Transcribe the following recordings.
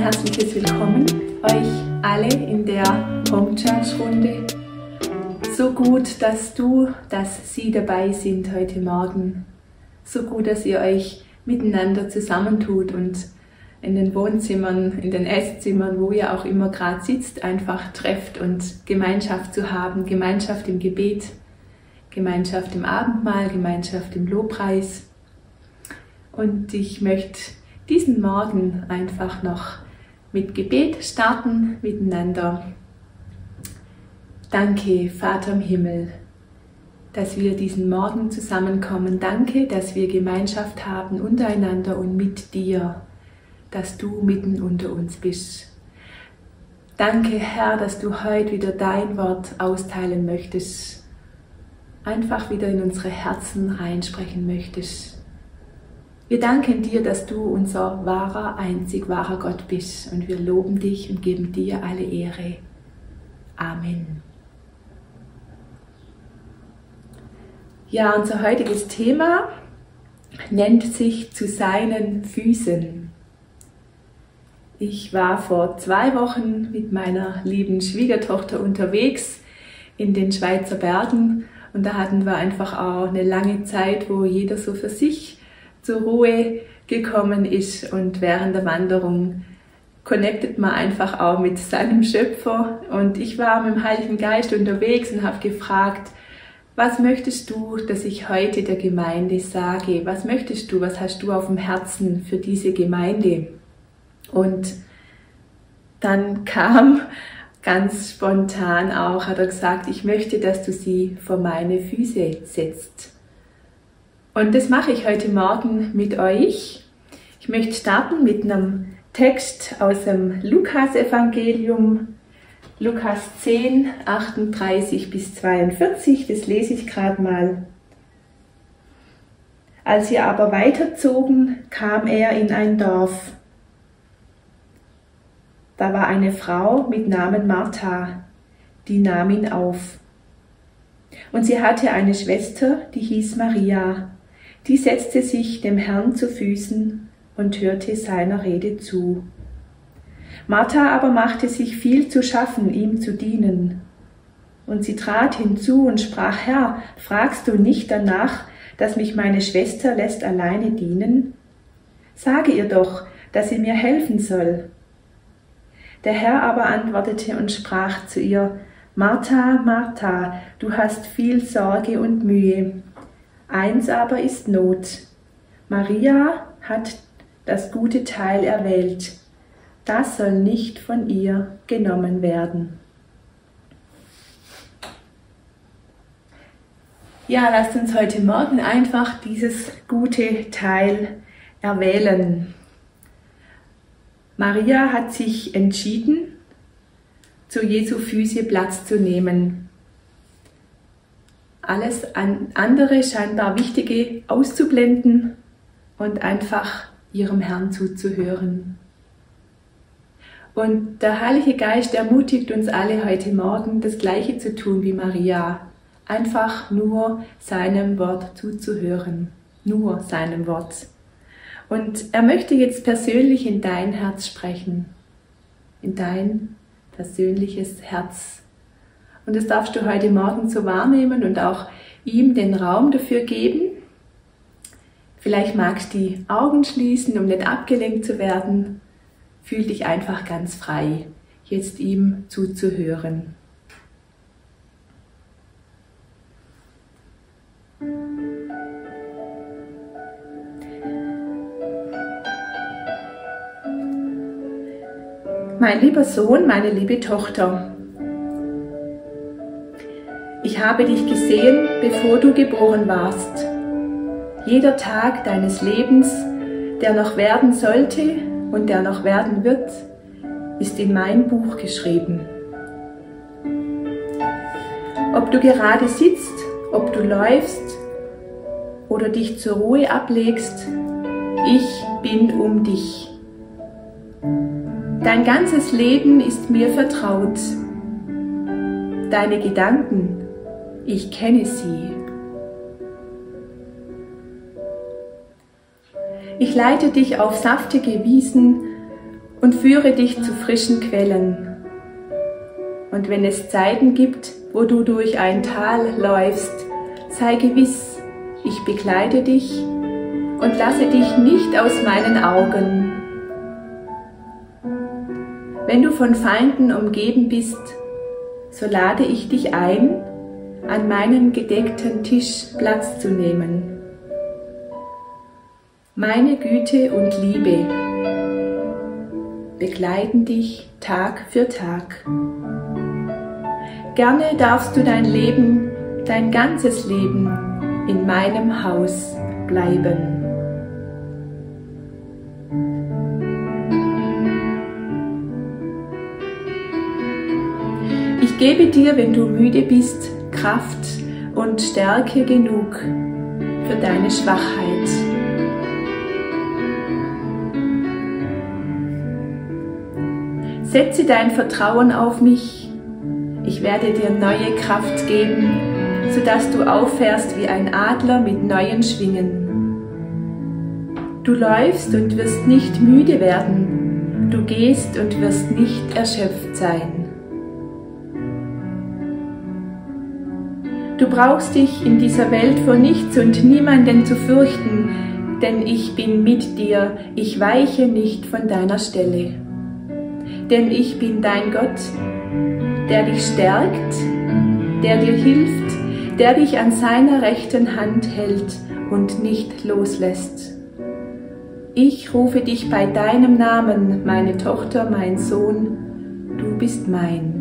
herzliches Willkommen euch alle in der Home Church Runde. So gut, dass du, dass Sie dabei sind heute Morgen. So gut, dass ihr euch miteinander zusammentut und in den Wohnzimmern, in den Esszimmern, wo ihr auch immer gerade sitzt, einfach trefft und Gemeinschaft zu haben, Gemeinschaft im Gebet, Gemeinschaft im Abendmahl, Gemeinschaft im Lobpreis. Und ich möchte diesen Morgen einfach noch mit Gebet starten miteinander. Danke, Vater im Himmel, dass wir diesen Morgen zusammenkommen. Danke, dass wir Gemeinschaft haben untereinander und mit dir, dass du mitten unter uns bist. Danke, Herr, dass du heute wieder dein Wort austeilen möchtest, einfach wieder in unsere Herzen reinsprechen möchtest. Wir danken dir, dass du unser wahrer, einzig wahrer Gott bist und wir loben dich und geben dir alle Ehre. Amen. Ja, unser heutiges Thema nennt sich zu seinen Füßen. Ich war vor zwei Wochen mit meiner lieben Schwiegertochter unterwegs in den Schweizer Bergen und da hatten wir einfach auch eine lange Zeit, wo jeder so für sich zur Ruhe gekommen ist und während der Wanderung connectet man einfach auch mit seinem Schöpfer. Und ich war mit dem Heiligen Geist unterwegs und habe gefragt, was möchtest du, dass ich heute der Gemeinde sage? Was möchtest du, was hast du auf dem Herzen für diese Gemeinde? Und dann kam ganz spontan auch, hat er gesagt, ich möchte, dass du sie vor meine Füße setzt. Und das mache ich heute Morgen mit euch. Ich möchte starten mit einem Text aus dem Lukas-Evangelium, Lukas 10, 38 bis 42. Das lese ich gerade mal. Als sie aber weiterzogen, kam er in ein Dorf. Da war eine Frau mit Namen Martha, die nahm ihn auf. Und sie hatte eine Schwester, die hieß Maria die setzte sich dem Herrn zu Füßen und hörte seiner Rede zu. Martha aber machte sich viel zu schaffen, ihm zu dienen. Und sie trat hinzu und sprach, Herr, fragst du nicht danach, dass mich meine Schwester lässt alleine dienen? Sage ihr doch, dass sie mir helfen soll. Der Herr aber antwortete und sprach zu ihr, Martha, Martha, du hast viel Sorge und Mühe, Eins aber ist Not. Maria hat das gute Teil erwählt. Das soll nicht von ihr genommen werden. Ja, lasst uns heute Morgen einfach dieses gute Teil erwählen. Maria hat sich entschieden, zu Jesu Füße Platz zu nehmen alles andere scheinbar Wichtige auszublenden und einfach ihrem Herrn zuzuhören. Und der Heilige Geist ermutigt uns alle heute Morgen, das Gleiche zu tun wie Maria. Einfach nur seinem Wort zuzuhören. Nur seinem Wort. Und er möchte jetzt persönlich in dein Herz sprechen. In dein persönliches Herz und das darfst du heute Morgen so wahrnehmen und auch ihm den Raum dafür geben. Vielleicht magst du die Augen schließen, um nicht abgelenkt zu werden. Fühl dich einfach ganz frei, jetzt ihm zuzuhören. Mein lieber Sohn, meine liebe Tochter, ich habe dich gesehen, bevor du geboren warst. Jeder Tag deines Lebens, der noch werden sollte und der noch werden wird, ist in mein Buch geschrieben. Ob du gerade sitzt, ob du läufst oder dich zur Ruhe ablegst, ich bin um dich. Dein ganzes Leben ist mir vertraut. Deine Gedanken ich kenne sie. Ich leite dich auf saftige Wiesen und führe dich zu frischen Quellen. Und wenn es Zeiten gibt, wo du durch ein Tal läufst, sei gewiss, ich begleite dich und lasse dich nicht aus meinen Augen. Wenn du von Feinden umgeben bist, so lade ich dich ein, an meinem gedeckten Tisch Platz zu nehmen. Meine Güte und Liebe begleiten dich Tag für Tag. Gerne darfst du dein Leben, dein ganzes Leben in meinem Haus bleiben. Ich gebe dir, wenn du müde bist, Kraft und Stärke genug für deine Schwachheit. Setze dein Vertrauen auf mich. Ich werde dir neue Kraft geben, sodass du auffährst wie ein Adler mit neuen Schwingen. Du läufst und wirst nicht müde werden. Du gehst und wirst nicht erschöpft sein. Du brauchst dich in dieser Welt vor nichts und niemanden zu fürchten, denn ich bin mit dir, ich weiche nicht von deiner Stelle. Denn ich bin dein Gott, der dich stärkt, der dir hilft, der dich an seiner rechten Hand hält und nicht loslässt. Ich rufe dich bei deinem Namen, meine Tochter, mein Sohn, du bist mein.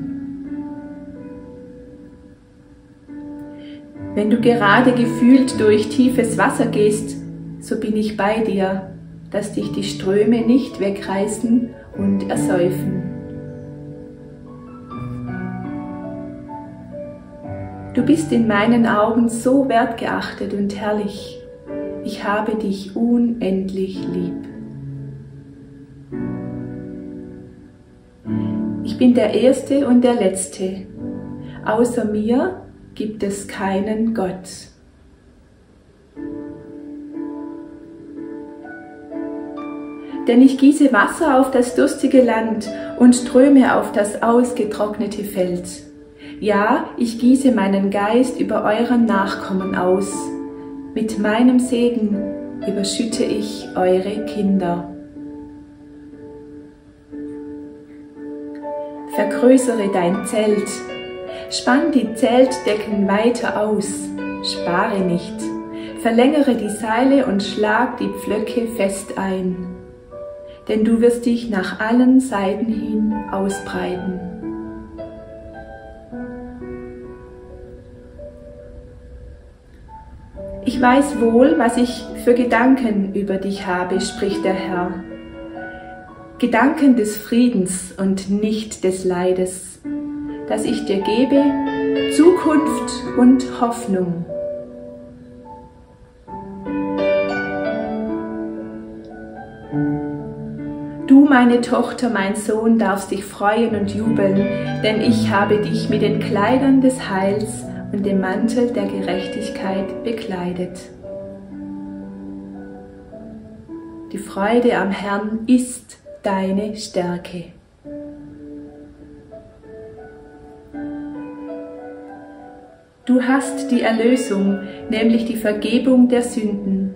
Wenn du gerade gefühlt durch tiefes Wasser gehst, so bin ich bei dir, dass dich die Ströme nicht wegreißen und ersäufen. Du bist in meinen Augen so wertgeachtet und herrlich. Ich habe dich unendlich lieb. Ich bin der Erste und der Letzte. Außer mir gibt es keinen Gott. Denn ich gieße Wasser auf das durstige Land und Ströme auf das ausgetrocknete Feld. Ja, ich gieße meinen Geist über euren Nachkommen aus. Mit meinem Segen überschütte ich eure Kinder. Vergrößere dein Zelt Spann die Zeltdecken weiter aus, spare nicht, verlängere die Seile und schlag die Pflöcke fest ein, denn du wirst dich nach allen Seiten hin ausbreiten. Ich weiß wohl, was ich für Gedanken über dich habe, spricht der Herr. Gedanken des Friedens und nicht des Leides, das ich dir gebe, Zukunft und Hoffnung. Du, meine Tochter, mein Sohn, darfst dich freuen und jubeln, denn ich habe dich mit den Kleidern des Heils und dem Mantel der Gerechtigkeit bekleidet. Die Freude am Herrn ist deine Stärke. Du hast die Erlösung, nämlich die Vergebung der Sünden.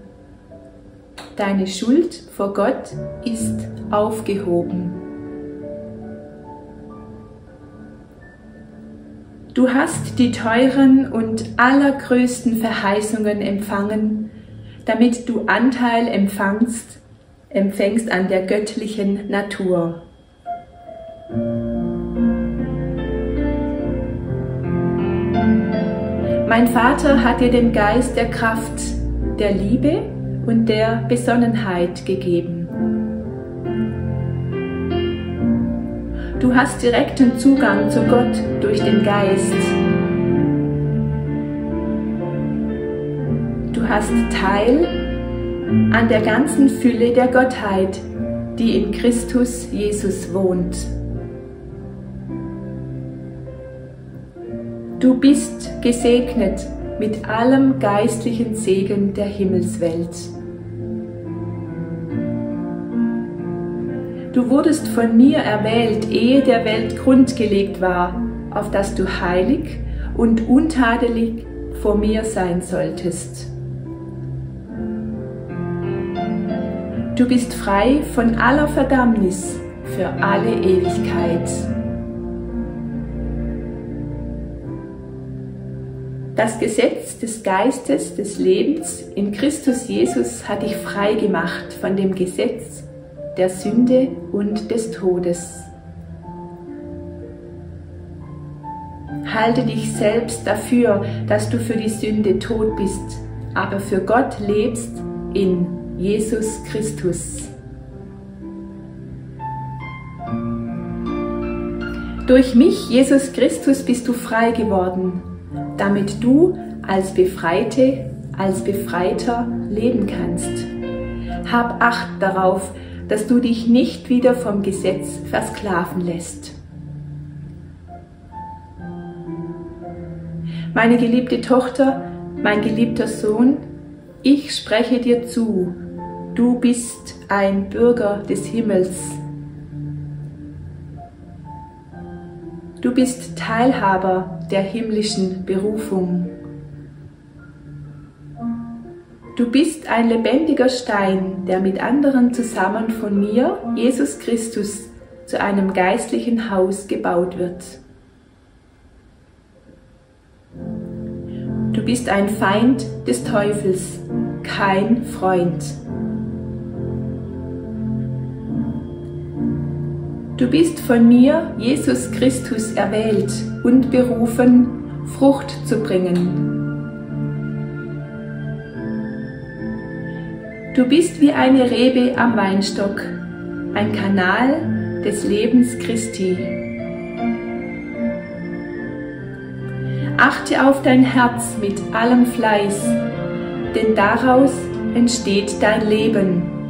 Deine Schuld vor Gott ist aufgehoben. Du hast die teuren und allergrößten Verheißungen empfangen, damit du Anteil empfangst, empfängst an der göttlichen Natur. Mein Vater hat dir den Geist der Kraft, der Liebe und der Besonnenheit gegeben. Du hast direkten Zugang zu Gott durch den Geist. Du hast Teil an der ganzen Fülle der Gottheit, die in Christus Jesus wohnt. Du bist gesegnet mit allem geistlichen Segen der Himmelswelt. Du wurdest von mir erwählt, ehe der Welt grundgelegt war, auf dass du heilig und untadelig vor mir sein solltest. Du bist frei von aller Verdammnis für alle Ewigkeit. Das Gesetz des Geistes des Lebens in Christus Jesus hat dich frei gemacht von dem Gesetz der Sünde und des Todes. Halte dich selbst dafür, dass du für die Sünde tot bist, aber für Gott lebst in Jesus Christus. Durch mich, Jesus Christus, bist du frei geworden, damit du als Befreite, als Befreiter leben kannst. Hab Acht darauf, dass du dich nicht wieder vom Gesetz versklaven lässt. Meine geliebte Tochter, mein geliebter Sohn, ich spreche dir zu, du bist ein Bürger des Himmels. Du bist Teilhaber der himmlischen Berufung. Du bist ein lebendiger Stein, der mit anderen zusammen von mir, Jesus Christus, zu einem geistlichen Haus gebaut wird. Du bist ein Feind des Teufels, kein Freund. Du bist von mir, Jesus Christus, erwählt und berufen, Frucht zu bringen. Du bist wie eine Rebe am Weinstock, ein Kanal des Lebens Christi. Achte auf dein Herz mit allem Fleiß, denn daraus entsteht dein Leben.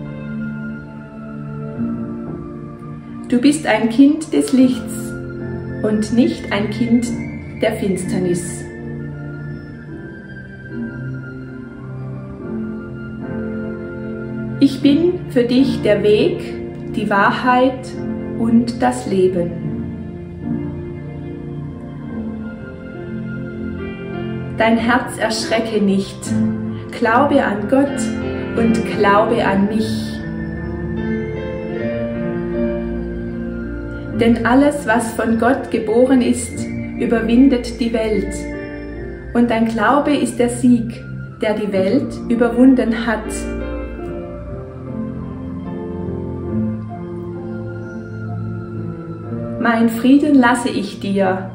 Du bist ein Kind des Lichts und nicht ein Kind der Finsternis. Ich bin für dich der Weg, die Wahrheit und das Leben. Dein Herz erschrecke nicht, glaube an Gott und glaube an mich. Denn alles, was von Gott geboren ist, überwindet die Welt. Und dein Glaube ist der Sieg, der die Welt überwunden hat. Mein Frieden lasse ich dir,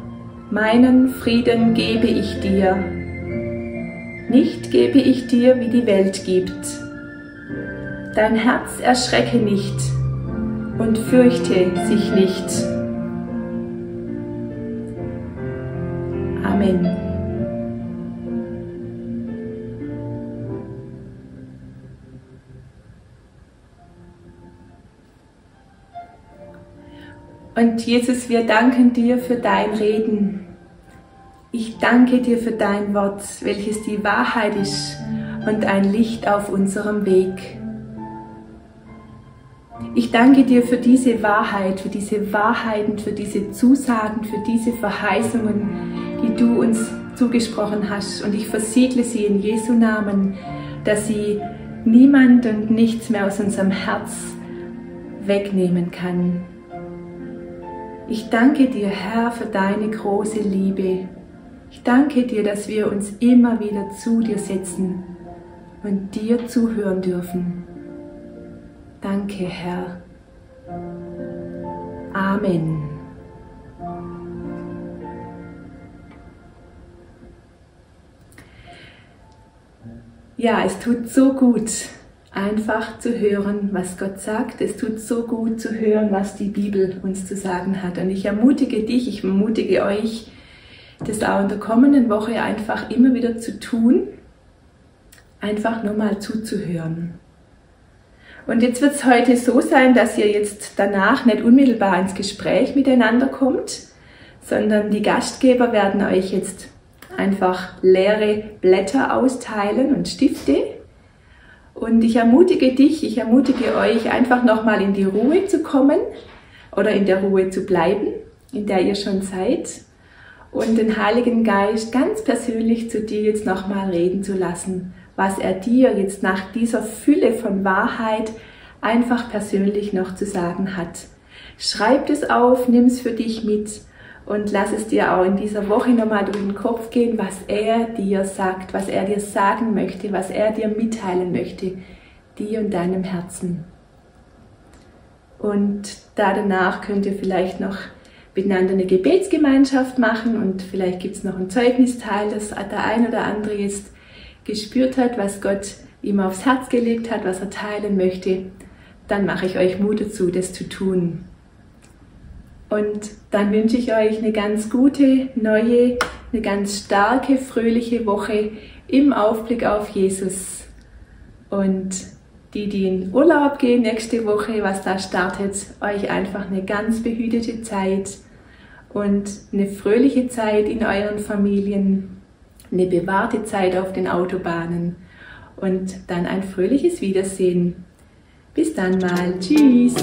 meinen Frieden gebe ich dir. Nicht gebe ich dir, wie die Welt gibt. Dein Herz erschrecke nicht und fürchte sich nicht. Amen. Und Jesus, wir danken dir für dein Reden. Ich danke dir für dein Wort, welches die Wahrheit ist und ein Licht auf unserem Weg. Ich danke dir für diese Wahrheit, für diese Wahrheiten, für diese Zusagen, für diese Verheißungen, die du uns zugesprochen hast. Und ich versiegle sie in Jesu Namen, dass sie niemand und nichts mehr aus unserem Herz wegnehmen kann. Ich danke dir, Herr, für deine große Liebe. Ich danke dir, dass wir uns immer wieder zu dir setzen und dir zuhören dürfen. Danke, Herr. Amen. Ja, es tut so gut, einfach zu hören, was Gott sagt. Es tut so gut zu hören, was die Bibel uns zu sagen hat. Und ich ermutige dich, ich ermutige euch, das auch in der kommenden Woche einfach immer wieder zu tun, einfach nur mal zuzuhören. Und jetzt wird es heute so sein, dass ihr jetzt danach nicht unmittelbar ins Gespräch miteinander kommt, sondern die Gastgeber werden euch jetzt einfach leere Blätter austeilen und Stifte Und ich ermutige dich, ich ermutige euch, einfach nochmal in die Ruhe zu kommen oder in der Ruhe zu bleiben, in der ihr schon seid. Und den Heiligen Geist ganz persönlich zu dir jetzt nochmal reden zu lassen, was er dir jetzt nach dieser Fülle von Wahrheit einfach persönlich noch zu sagen hat. Schreib es auf, nimm es für dich mit und lass es dir auch in dieser Woche nochmal durch den Kopf gehen, was er dir sagt, was er dir sagen möchte, was er dir mitteilen möchte, dir und deinem Herzen. Und da danach könnt ihr vielleicht noch miteinander eine Gebetsgemeinschaft machen und vielleicht gibt es noch ein Zeugnisteil, dass der ein oder andere jetzt gespürt hat, was Gott ihm aufs Herz gelegt hat, was er teilen möchte. Dann mache ich euch Mut dazu, das zu tun. Und dann wünsche ich euch eine ganz gute, neue, eine ganz starke, fröhliche Woche im Aufblick auf Jesus. Und die, die in Urlaub gehen nächste Woche, was da startet, euch einfach eine ganz behütete Zeit und eine fröhliche Zeit in euren Familien, eine bewahrte Zeit auf den Autobahnen und dann ein fröhliches Wiedersehen. Bis dann mal. Tschüss.